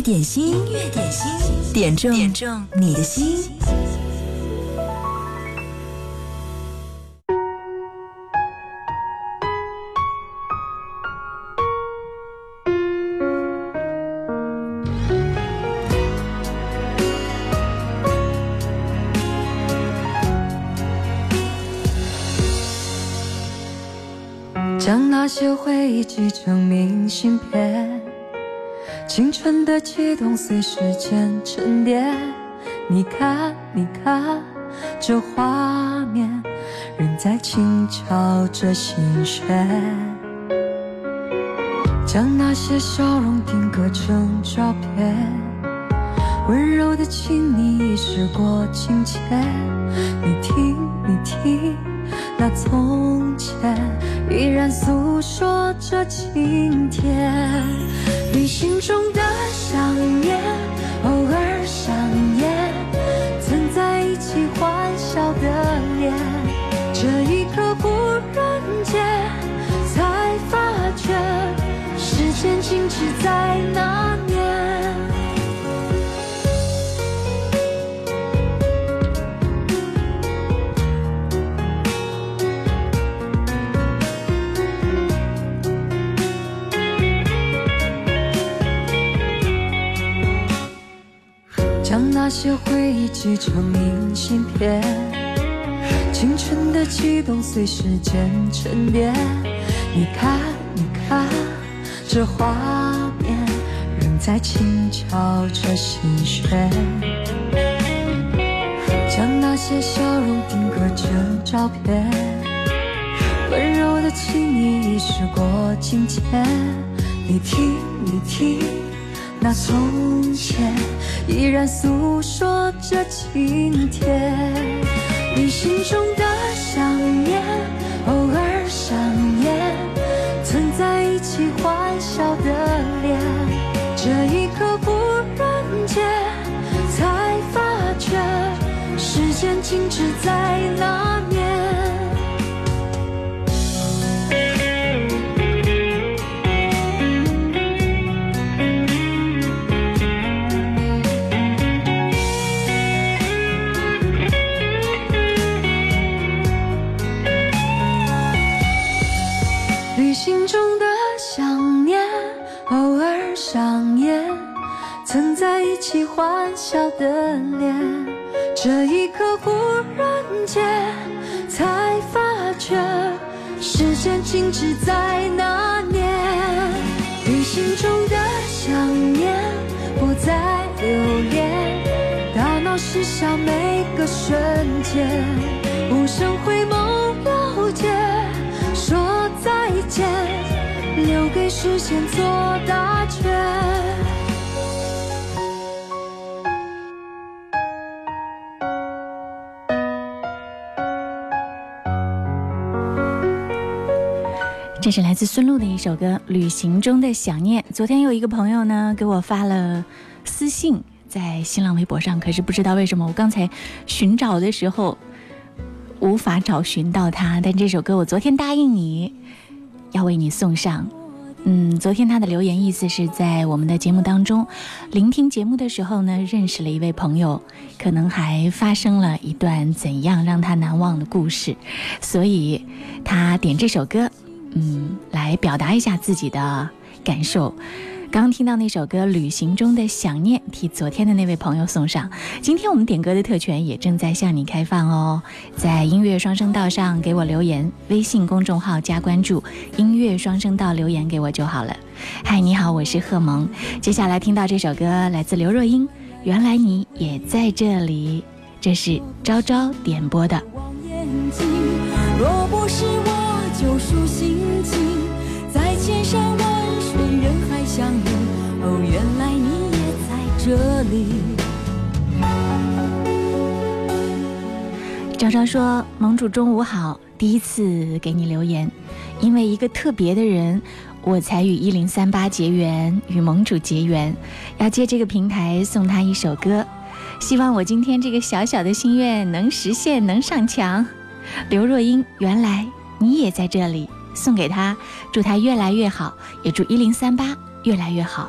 乐点心，音乐点心，点中点中你的心。将那些回忆寄成明信片。青春的悸动随时间沉淀，你看，你看，这画面仍在轻敲着心弦。将那些笑容定格成照片，温柔的亲昵已时过境迁。你听，你听，那从前依然诉说着今天。你心中的想念，偶尔想那些回忆寄成明信片，青春的悸动随时间沉淀。你看，你看，这画面仍在轻敲着心弦。将那些笑容定格成照片，温柔的亲昵已时过境迁。你听，你听。那从前依然诉说着今天，你心中的想念，偶尔想念，曾在一起欢笑的脸，这一刻忽然间才发觉，时间静止在那欢笑的脸，这一刻忽然间才发觉，时间静止在那年。你心中的想念不再留恋，大脑失效每个瞬间，无声回眸了解，说再见，留给时间做答卷。这是来自孙露的一首歌《旅行中的想念》。昨天有一个朋友呢给我发了私信，在新浪微博上，可是不知道为什么我刚才寻找的时候无法找寻到他。但这首歌我昨天答应你要为你送上。嗯，昨天他的留言意思是在我们的节目当中聆听节目的时候呢，认识了一位朋友，可能还发生了一段怎样让他难忘的故事，所以他点这首歌。嗯，来表达一下自己的感受。刚听到那首歌《旅行中的想念》，替昨天的那位朋友送上。今天我们点歌的特权也正在向你开放哦，在音乐双声道上给我留言，微信公众号加关注“音乐双声道”留言给我就好了。嗨，你好，我是贺萌。接下来听到这首歌来自刘若英，《原来你也在这里》，这是昭昭点播的。若不是我。这里。昭昭说：“盟主中午好，第一次给你留言，因为一个特别的人，我才与一零三八结缘，与盟主结缘，要借这个平台送他一首歌，希望我今天这个小小的心愿能实现，能上墙。”刘若英，原来。你也在这里，送给他，祝他越来越好，也祝一零三八越来越好。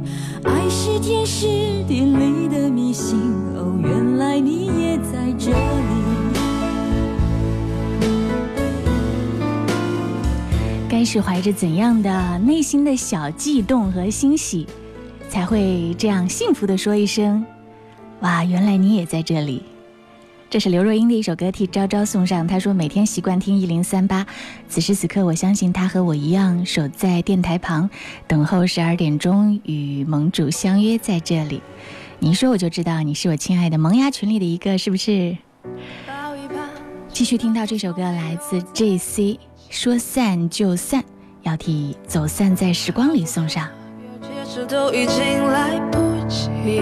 爱是天时地利的迷信，哦，原来你也在这里。该是怀着怎样的内心的小悸动和欣喜，才会这样幸福的说一声：“哇，原来你也在这里。”这是刘若英的一首歌，替昭昭送上。她说：“每天习惯听一零三八，此时此刻，我相信她和我一样，守在电台旁，等候十二点钟与盟主相约在这里。你一说，我就知道你是我亲爱的萌芽群里的一个，是不是？”继续听到这首歌，来自 J.C.，说散就散，要替走散在时光里送上。都已经来不及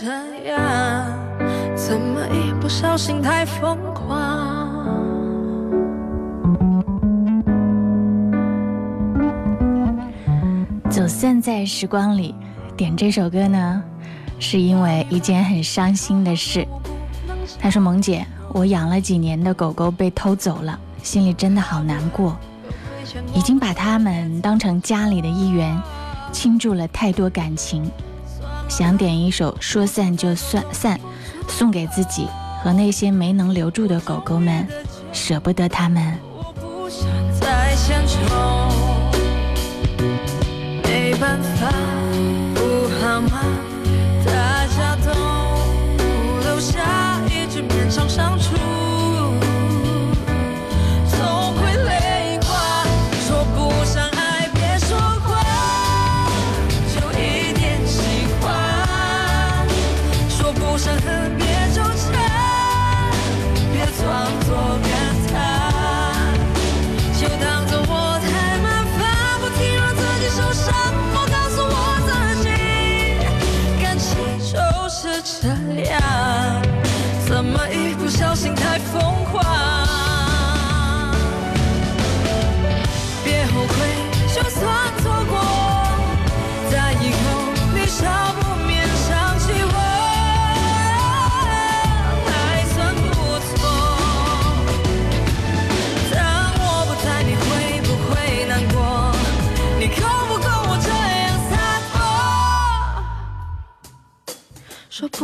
这样，怎么一不小心太疯狂？走散在时光里，点这首歌呢？是因为一件很伤心的事。他说：“萌姐，我养了几年的狗狗被偷走了，心里真的好难过。已经把它们当成家里的一员，倾注了太多感情。想点一首《说散就算散》，送给自己和那些没能留住的狗狗们，舍不得它们。”没办法，不好吗？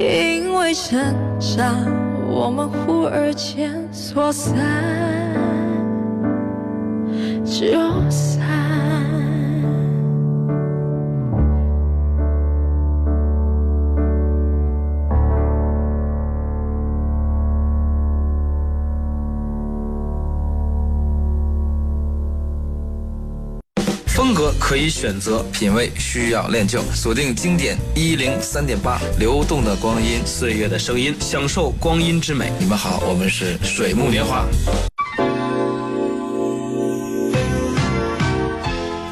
因为成长，我们忽而间说散就散。可以选择，品味需要练就。锁定经典一零三点八，流动的光阴，岁月的声音，享受光阴之美。你们好，我们是水木年华。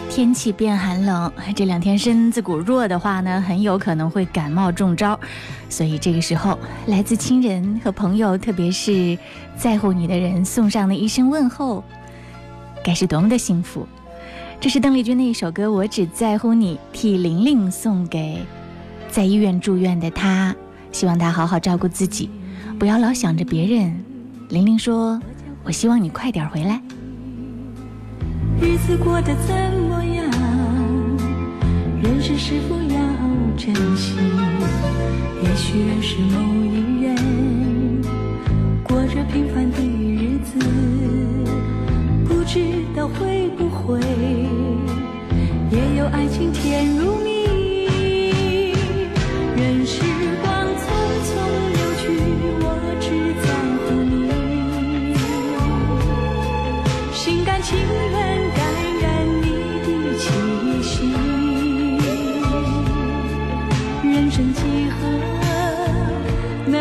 天气变寒冷，这两天身子骨弱的话呢，很有可能会感冒中招。所以这个时候，来自亲人和朋友，特别是在乎你的人送上的一声问候，该是多么的幸福。这是邓丽君的一首歌《我只在乎你》，替玲玲送给 在医院住院的她，希望她好好照顾自己，不要老想着别人。玲玲说：“我希望你快点回来。”日子过得怎么样？人生是否要珍惜？也许认识某一人，过着平凡的日子，不知道会不会也有爱情甜如蜜。任时光匆匆流去，我只在乎你，心甘情愿感染你的气息。人生几何能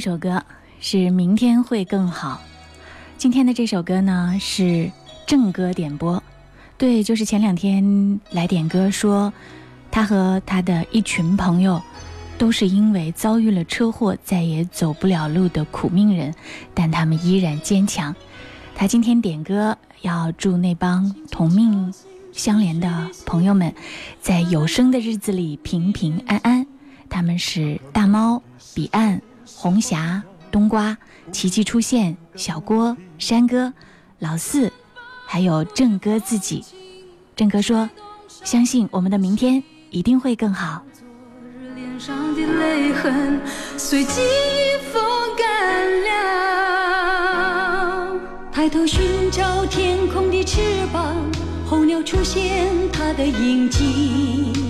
这首歌是《明天会更好》。今天的这首歌呢是正歌点播，对，就是前两天来点歌说，他和他的一群朋友都是因为遭遇了车祸再也走不了路的苦命人，但他们依然坚强。他今天点歌要祝那帮同命相连的朋友们，在有生的日子里平平安安。他们是大猫、彼岸、红霞、冬瓜、奇迹出现、小郭、山哥、老四，还有郑哥自己。郑哥说：“相信我们的明天一定会更好。”脸上的泪痕随季风干了。抬头寻找天空的翅膀，候鸟出现它的影迹。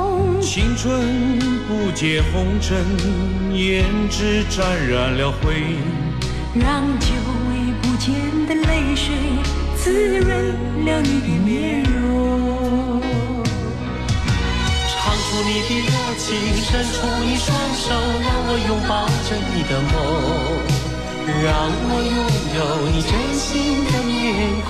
青春不解红尘，胭脂沾染了灰。让久违不见的泪水滋润了你的面容。唱出你的热情，伸出你双手，让我拥抱着你的梦，让我拥有你真心的面孔，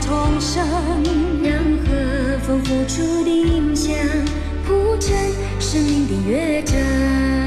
重生，让和风拂出的影响铺成生命的乐章。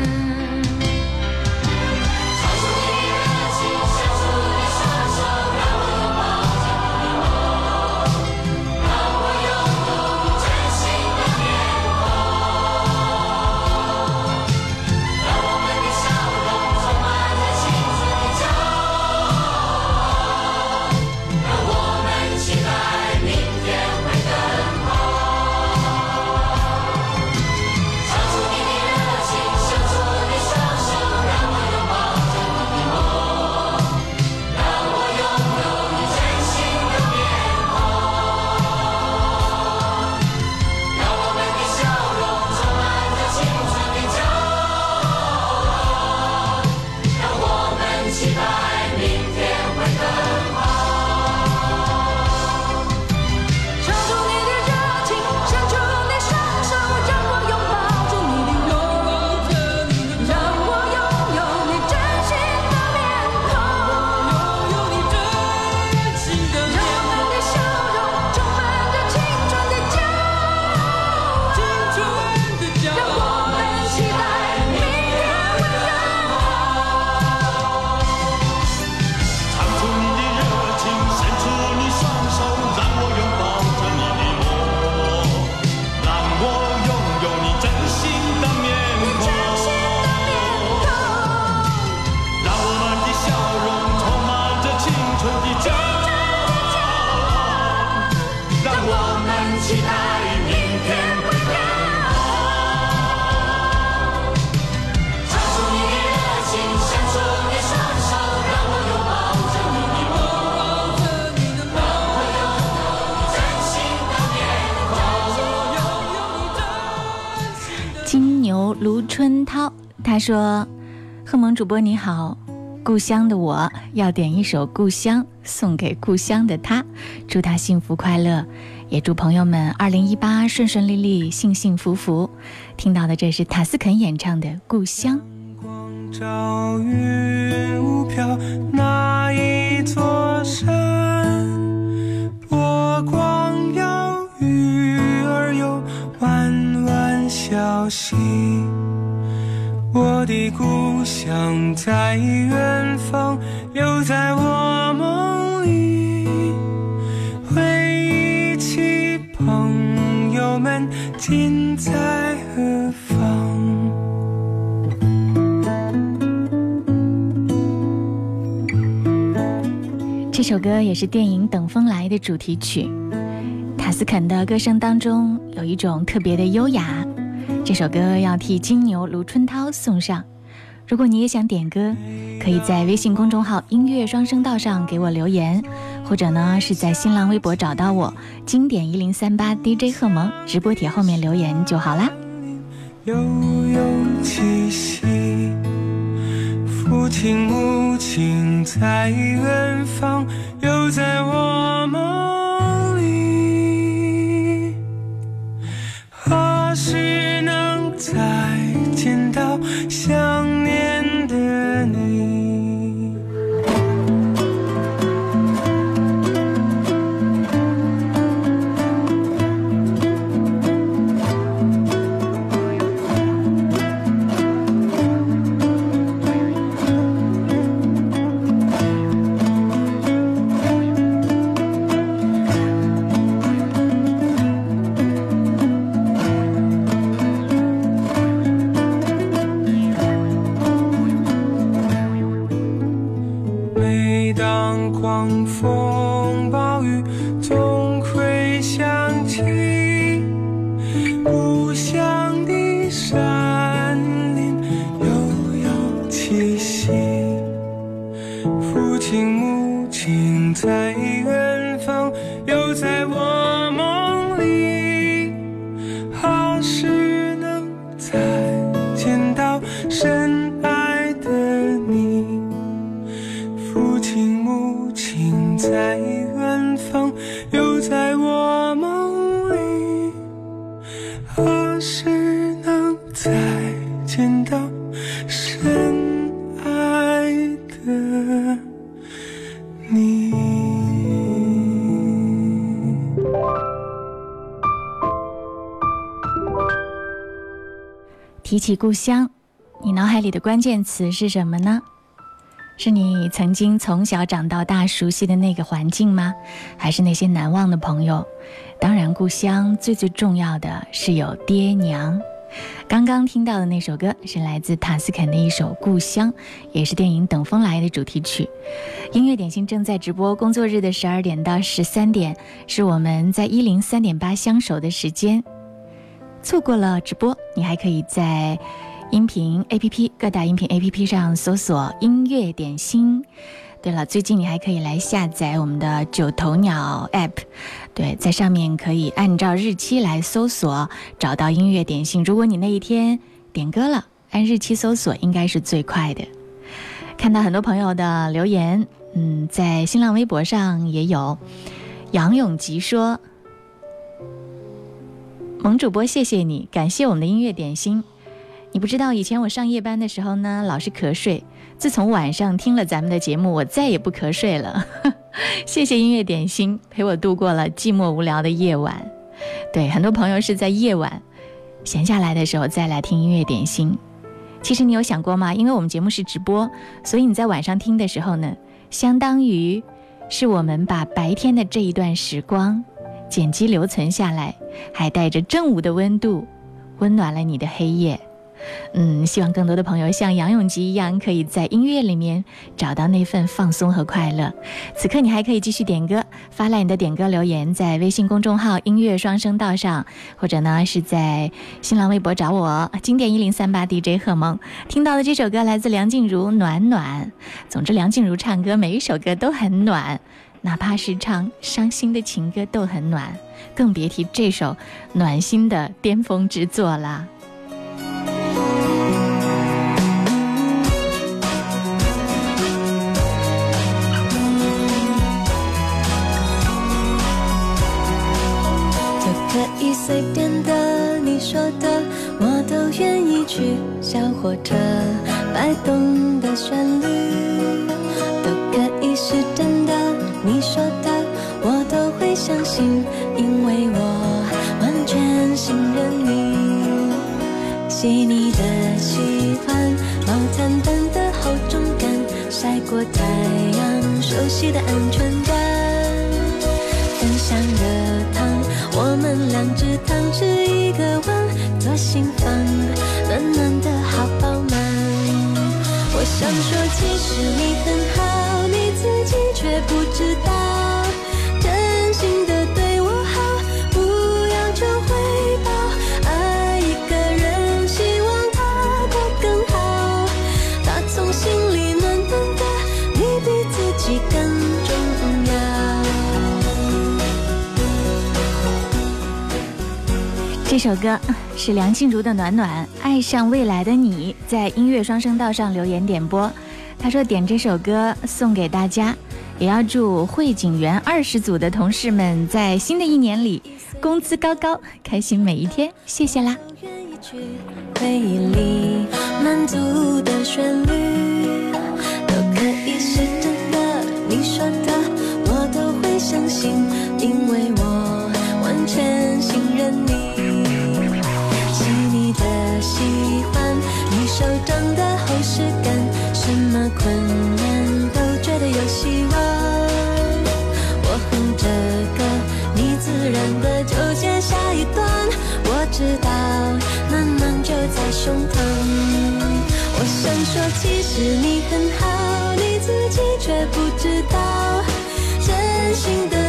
说：“贺萌主播你好，故乡的我要点一首《故乡》送给故乡的他，祝他幸福快乐，也祝朋友们二零一八顺顺利利、幸幸福福。”听到的这是塔斯肯演唱的《故乡》。朝云雾飘，那一座山，波光摇，鱼儿游，弯弯小溪。我的故乡在远方，留在我梦里。回忆起朋友们，今在何方？这首歌也是电影《等风来》的主题曲。塔斯肯的歌声当中有一种特别的优雅。这首歌要替金牛卢春涛送上。如果你也想点歌，可以在微信公众号“音乐双声道”上给我留言，或者呢是在新浪微博找到我“经典一零三八 DJ 贺萌”直播帖后面留言就好啦。悠悠气息，父亲母亲在远方，又在我梦再见到想念。父亲母亲在远方，又在我提起故乡，你脑海里的关键词是什么呢？是你曾经从小长到大熟悉的那个环境吗？还是那些难忘的朋友？当然，故乡最最重要的是有爹娘。刚刚听到的那首歌是来自塔斯肯的一首《故乡》，也是电影《等风来》的主题曲。音乐点心正在直播，工作日的十二点到十三点是我们在一零三点八相守的时间。错过了直播，你还可以在音频 APP 各大音频 APP 上搜索“音乐点心”。对了，最近你还可以来下载我们的九头鸟 App，对，在上面可以按照日期来搜索，找到音乐点心。如果你那一天点歌了，按日期搜索应该是最快的。看到很多朋友的留言，嗯，在新浪微博上也有。杨永吉说：“萌主播，谢谢你，感谢我们的音乐点心。你不知道，以前我上夜班的时候呢，老是瞌睡。自从晚上听了咱们的节目，我再也不瞌睡了。谢谢音乐点心，陪我度过了寂寞无聊的夜晚。对，很多朋友是在夜晚闲下来的时候再来听音乐点心。其实你有想过吗？因为我们节目是直播，所以你在晚上听的时候呢，相当于是我们把白天的这一段时光剪辑留存下来，还带着正午的温度，温暖了你的黑夜。嗯，希望更多的朋友像杨永吉一样，可以在音乐里面找到那份放松和快乐。此刻你还可以继续点歌，发来你的点歌留言，在微信公众号“音乐双声道”上，或者呢是在新浪微博找我“经典一零三八 DJ 贺萌”。听到的这首歌来自梁静茹，《暖暖》。总之，梁静茹唱歌每一首歌都很暖，哪怕是唱伤心的情歌都很暖，更别提这首暖心的巅峰之作啦。都可以随便的，你说的我都愿意去。小火车摆动的旋律都可以是真的。你说的，我都会相信，因为我完全信任你。细腻的喜欢，毛毯般的厚重感，晒过太阳，熟悉的安全感。分享热汤，我们两只汤匙一个碗，左心房，暖暖的好饱满。我想说，其实你很好，你自己却不首歌是梁静茹的《暖暖》，爱上未来的你，在音乐双声道上留言点播。他说点这首歌送给大家，也要祝汇景园二十组的同事们在新的一年里工资高高，开心每一天。谢谢啦。都可以是真的。你说的手掌的厚实感，什么困难都觉得有希望。我哼着歌，你自然的就接下一段。我知道，暖暖就在胸膛。我想说，其实你很好，你自己却不知道，真心的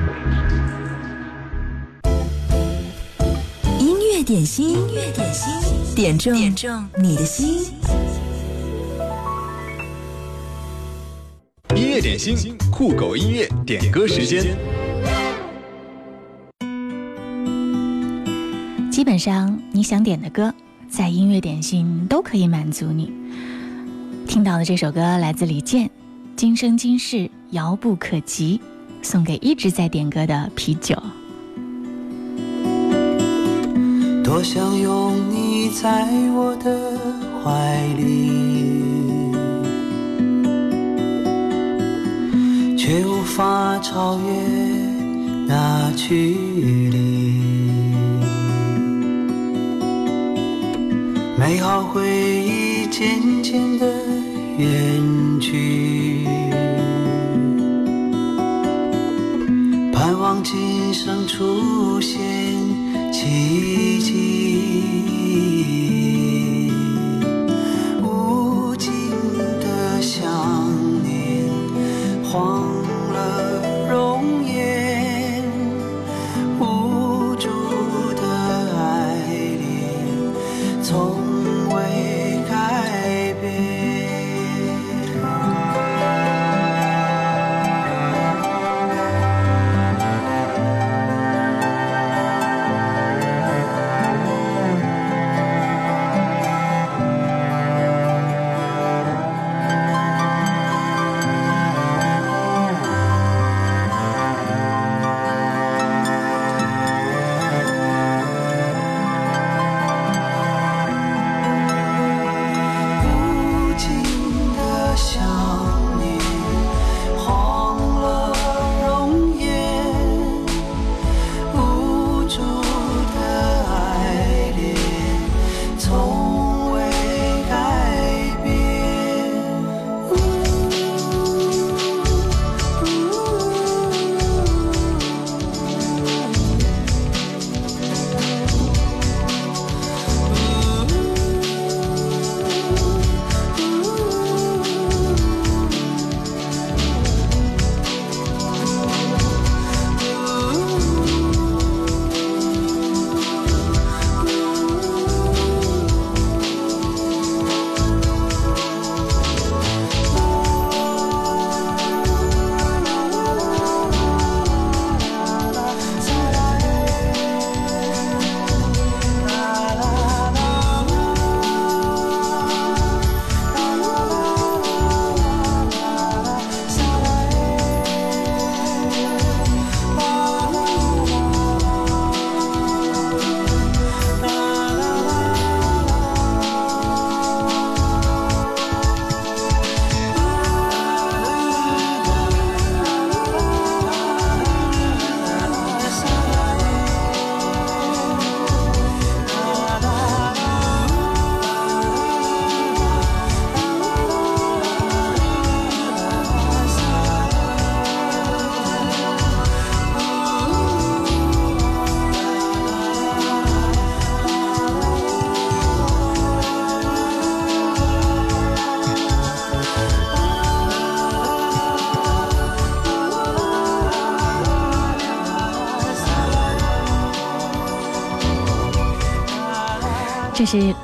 点心，音乐点心，点中点中你的心。音乐点心，酷狗音乐点歌时间。基本上你想点的歌，在音乐点心都可以满足你。听到的这首歌来自李健，《今生今世遥不可及》，送给一直在点歌的啤酒。多想拥你在我的怀里，却无法超越那距离。美好回忆渐渐的远去，盼望今生出现奇迹。无尽的想念，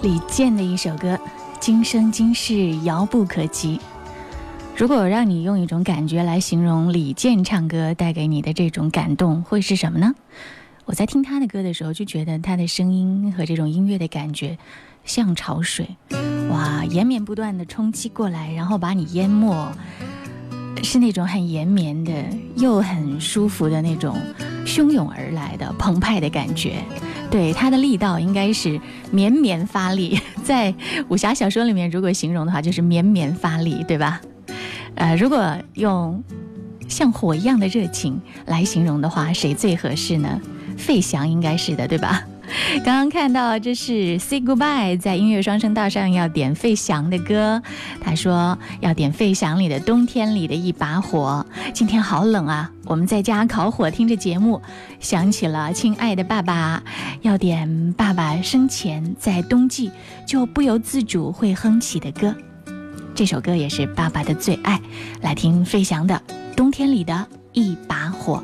李健的一首歌《今生今世遥不可及》。如果让你用一种感觉来形容李健唱歌带给你的这种感动，会是什么呢？我在听他的歌的时候，就觉得他的声音和这种音乐的感觉像潮水，哇，延绵不断的冲击过来，然后把你淹没，是那种很延绵的又很舒服的那种汹涌而来的澎湃的感觉。对它的力道应该是绵绵发力，在武侠小说里面，如果形容的话，就是绵绵发力，对吧？呃，如果用像火一样的热情来形容的话，谁最合适呢？费翔应该是的，对吧？刚刚看到这是 Say Goodbye，在音乐双声道上要点费翔的歌。他说要点费翔里的《冬天里的一把火》。今天好冷啊，我们在家烤火听着节目，想起了亲爱的爸爸，要点爸爸生前在冬季就不由自主会哼起的歌。这首歌也是爸爸的最爱，来听费翔的《冬天里的一把火》。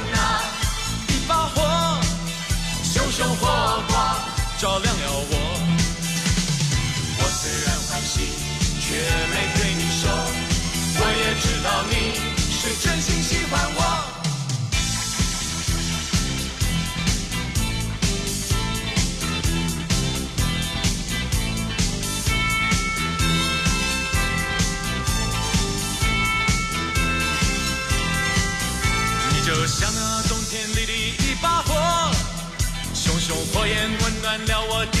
也没对你说，我也知道你是真心喜欢我。你就像那冬天里的一把火，熊熊火焰温暖了我的。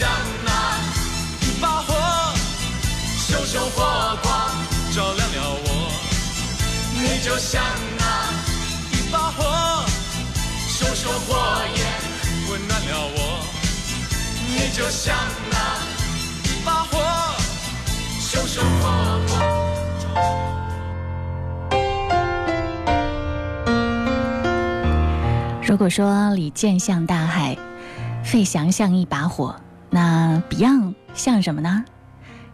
你就像那一把火，熊熊火光照亮了我。你就像那一把火，熊熊火焰温暖了我。你就像那一把火，熊熊火光。如果说李健像大海，费翔像一把火，那 Beyond 像什么呢？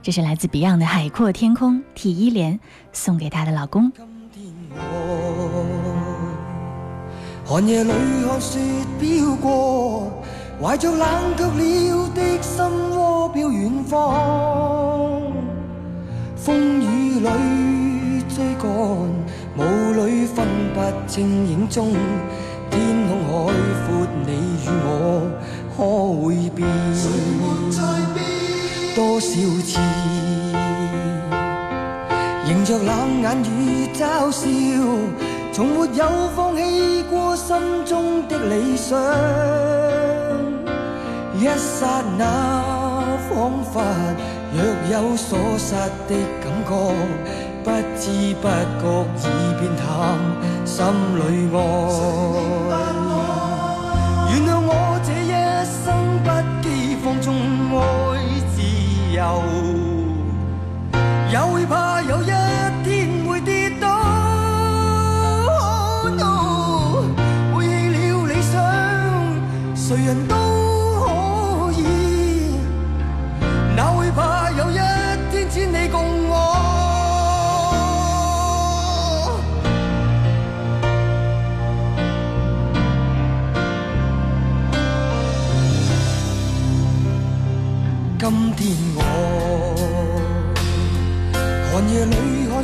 这是来自 Beyond 的《海阔天空》，体一莲送给她的老公。寒夜里看雪飘過，懷着冷卻了的心窩飄遠方。風雨裏追趕，雾里分不清影踪。天空海阔，你与我可会变？多少次，迎着冷眼与嘲笑，从没有放弃过心中的理想。一刹那，仿佛若有所失的感觉，不知不觉已变淡心里爱。由，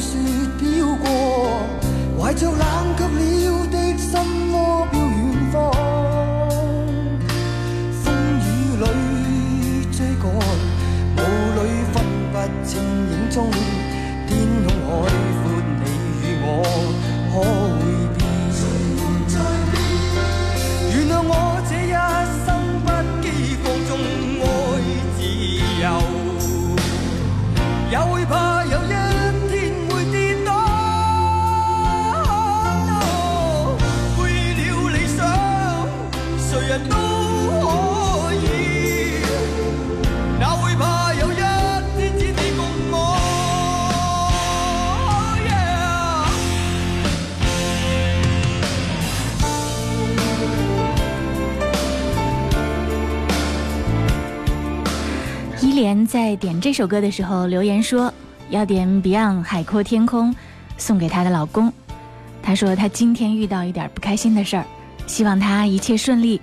雪飘过，怀着冷却了的心窝飘远方。风雨里追赶，雾里分不清影踪。天空海阔，你与我可会莲在点这首歌的时候留言说，要点 Beyond《海阔天空》，送给她的老公。她说她今天遇到一点不开心的事儿，希望她一切顺利，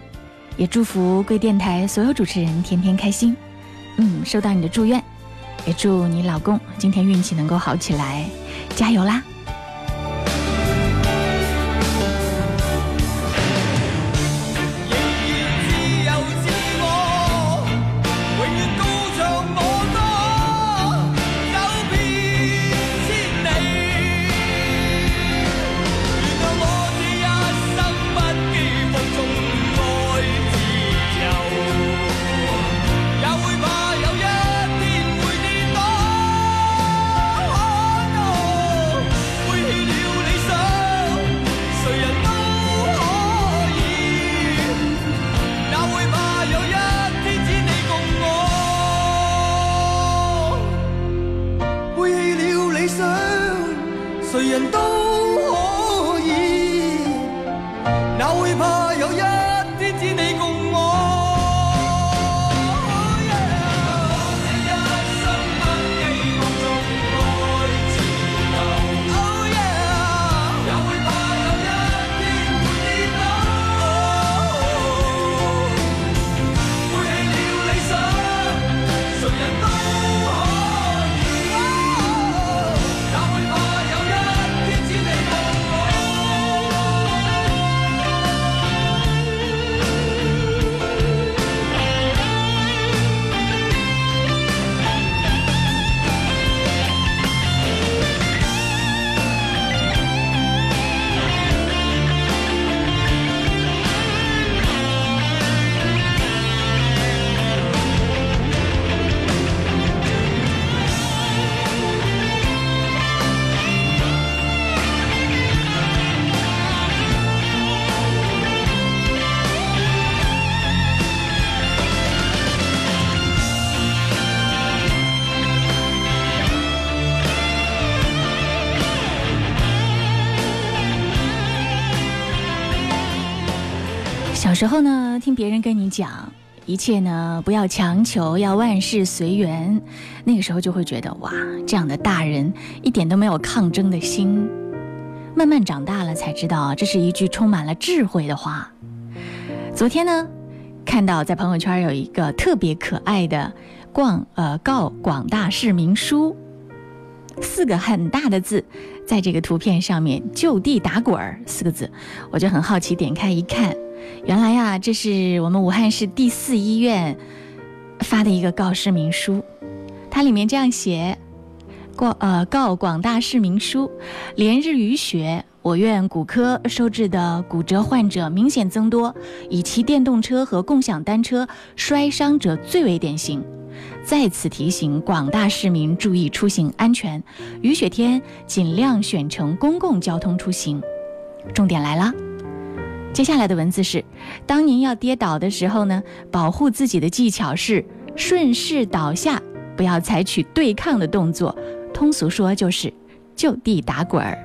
也祝福贵电台所有主持人天天开心。嗯，收到你的祝愿，也祝你老公今天运气能够好起来，加油啦！人都时候呢，听别人跟你讲一切呢，不要强求，要万事随缘。那个时候就会觉得哇，这样的大人一点都没有抗争的心。慢慢长大了才知道，这是一句充满了智慧的话。昨天呢，看到在朋友圈有一个特别可爱的广呃告广大市民书，四个很大的字在这个图片上面就地打滚儿四个字，我就很好奇，点开一看，原来呀，这是我们武汉市第四医院发的一个告示明书，它里面这样写：告呃告广大市民书，连日雨雪。我院骨科收治的骨折患者明显增多，以骑电动车和共享单车摔伤者最为典型。在此提醒广大市民注意出行安全，雨雪天尽量选乘公共交通出行。重点来了，接下来的文字是：当您要跌倒的时候呢，保护自己的技巧是顺势倒下，不要采取对抗的动作。通俗说就是就地打滚儿。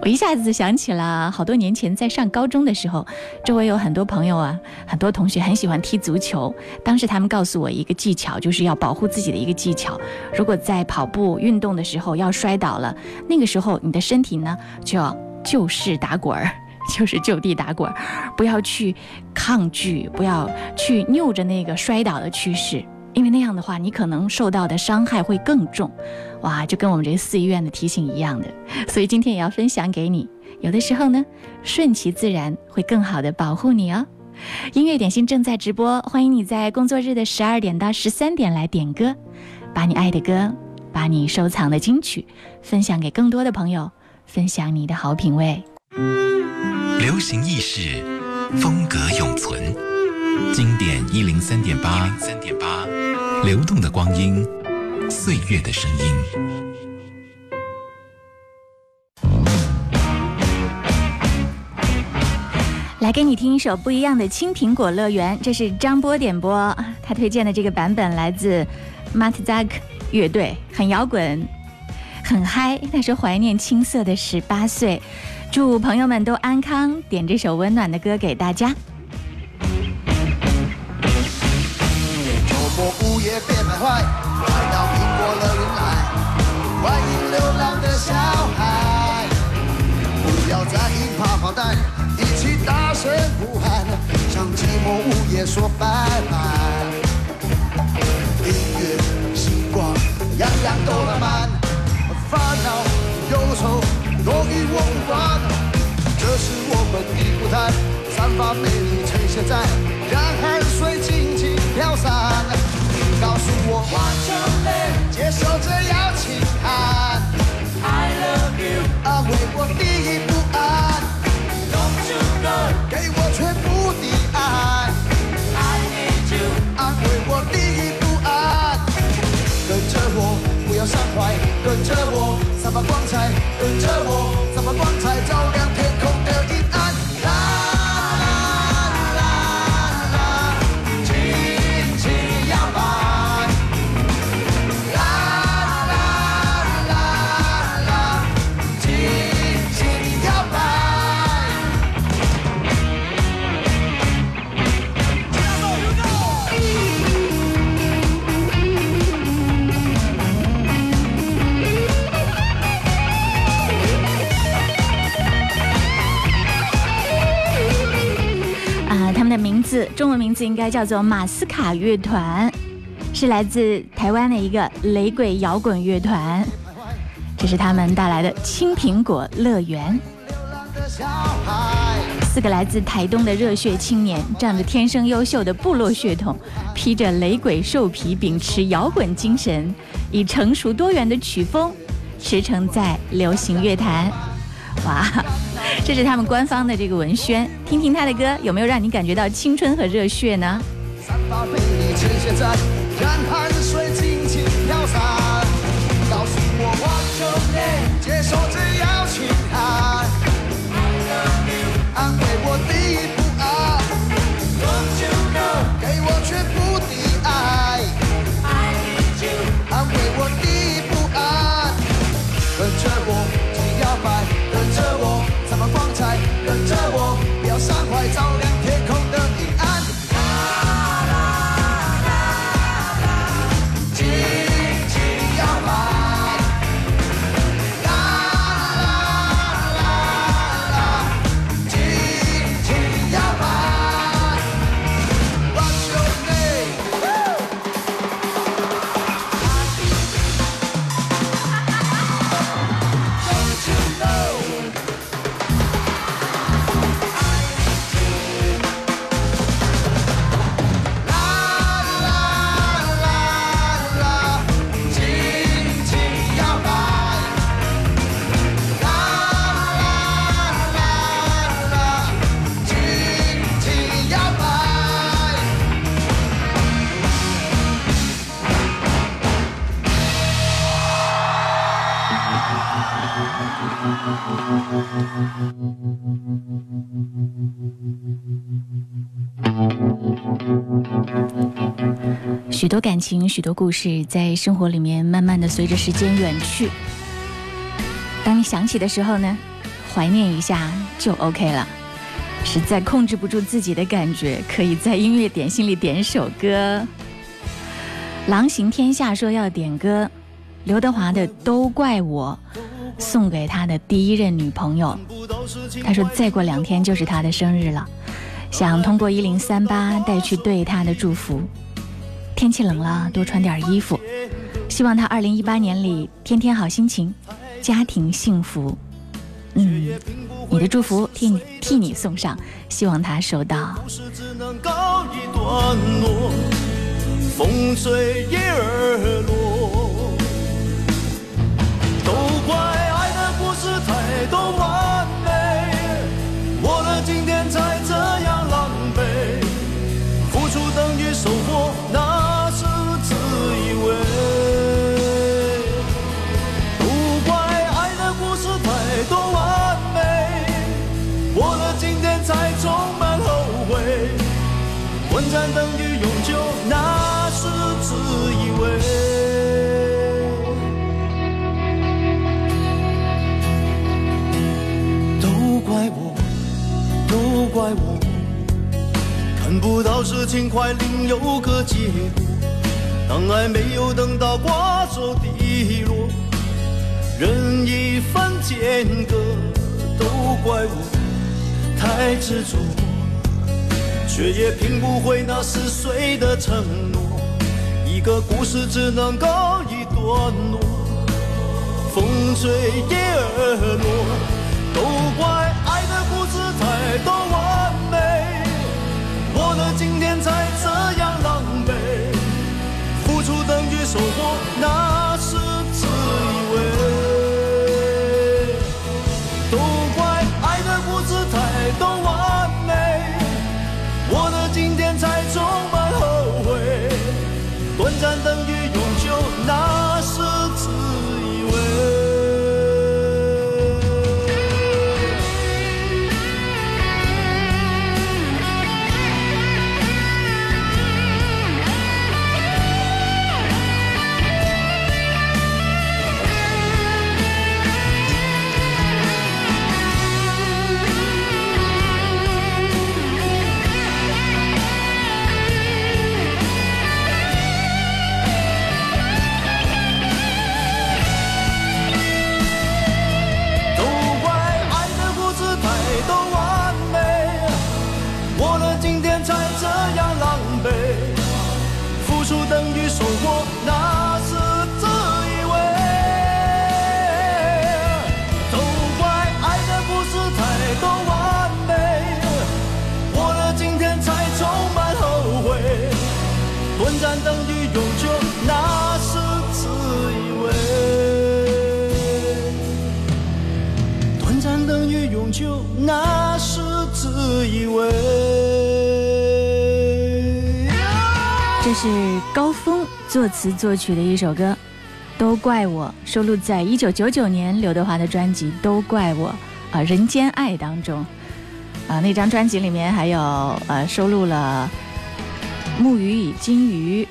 我一下子想起了好多年前在上高中的时候，周围有很多朋友啊，很多同学很喜欢踢足球。当时他们告诉我一个技巧，就是要保护自己的一个技巧。如果在跑步运动的时候要摔倒了，那个时候你的身体呢就要就势打滚儿，就是就地打滚，不要去抗拒，不要去拗着那个摔倒的趋势。因为那样的话，你可能受到的伤害会更重，哇，就跟我们这四医院的提醒一样的。所以今天也要分享给你。有的时候呢，顺其自然会更好的保护你哦。音乐点心正在直播，欢迎你在工作日的十二点到十三点来点歌，把你爱的歌，把你收藏的金曲分享给更多的朋友，分享你的好品味。流行意识，风格永存，经典一零三点八，三点八。流动的光阴，岁月的声音。来给你听一首不一样的《青苹果乐园》，这是张波点播，他推荐的这个版本来自 Matzak 乐队，很摇滚，很嗨。那是怀念青涩的十八岁，祝朋友们都安康。点这首温暖的歌给大家。午夜别徘徊，快到苹果乐园来，欢迎流浪的小孩。不要在意怕跑单，一起大声呼喊，向寂寞午夜说拜拜。音乐、星光，样样都浪们的舞台，散发魅力呈现在，让汗水尽情飘散。告诉我，What's your name？接受这邀请函，I love you，安慰我第一不安，Don't you know？给我全部的爱，I need you，安慰我第一不安。跟着我，不要伤怀，跟着我，散发光彩，跟着我，散发光彩，照亮天中文名字应该叫做马斯卡乐团，是来自台湾的一个雷鬼摇滚乐团。这是他们带来的《青苹果乐园》。四个来自台东的热血青年，仗着天生优秀的部落血统，披着雷鬼兽皮，秉持摇滚精神，以成熟多元的曲风驰骋在流行乐坛。哇！这是他们官方的这个文宣。听听他的歌有没有让你感觉到青春和热血呢？三八陪你趁现在让汗水尽情飘散。告诉我 what's your name 接受这多感情，许多故事，在生活里面慢慢的随着时间远去。当你想起的时候呢，怀念一下就 OK 了。实在控制不住自己的感觉，可以在音乐点心里点首歌。狼行天下说要点歌，刘德华的《都怪我》，送给他的第一任女朋友。他说再过两天就是他的生日了，想通过一零三八带去对他的祝福。天气冷了，多穿点衣服。希望他二零一八年里天天好心情，家庭幸福。嗯，你的祝福替你替你送上，希望他收到。都怪爱的故事太多今天才充满后悔。短暂等于永久，那是自以为。都怪我，都怪我，看不到事情快另有个结果。当爱没有等到瓜熟蒂落，任一番间隔，都怪我太执着。却也拼不回那撕碎的承诺。一个故事只能告一段落，风吹叶儿落，都怪爱的故事太多完美，我的今天才事太多完美，过了今天才这样狼狈，付出等于收获，那是自以为。这是高峰作词作曲的一首歌，《都怪我》，收录在一九九九年刘德华的专辑《都怪我》啊，《人间爱》当中。啊，那张专辑里面还有呃收录了《木鱼与金鱼》，《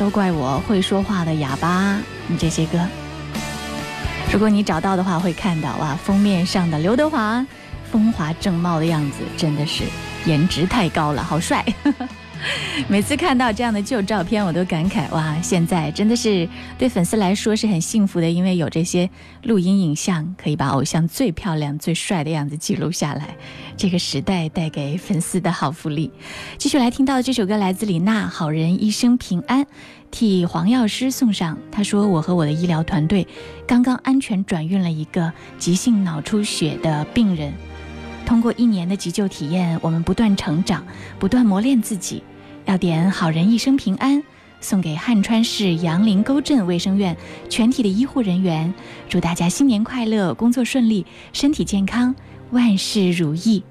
都怪我会说话的哑巴》你这些歌。如果你找到的话，会看到哇，封面上的刘德华风华正茂的样子，真的是颜值太高了，好帅！每次看到这样的旧照片，我都感慨哇，现在真的是对粉丝来说是很幸福的，因为有这些录音影像，可以把偶像最漂亮、最帅的样子记录下来。这个时代带给粉丝的好福利。继续来听到的这首歌来自李娜，《好人一生平安》，替黄药师送上。他说：“我和我的医疗团队刚刚安全转运了一个急性脑出血的病人。”通过一年的急救体验，我们不断成长，不断磨练自己。要点“好人一生平安”，送给汉川市杨林沟镇卫生院全体的医护人员，祝大家新年快乐，工作顺利，身体健康，万事如意。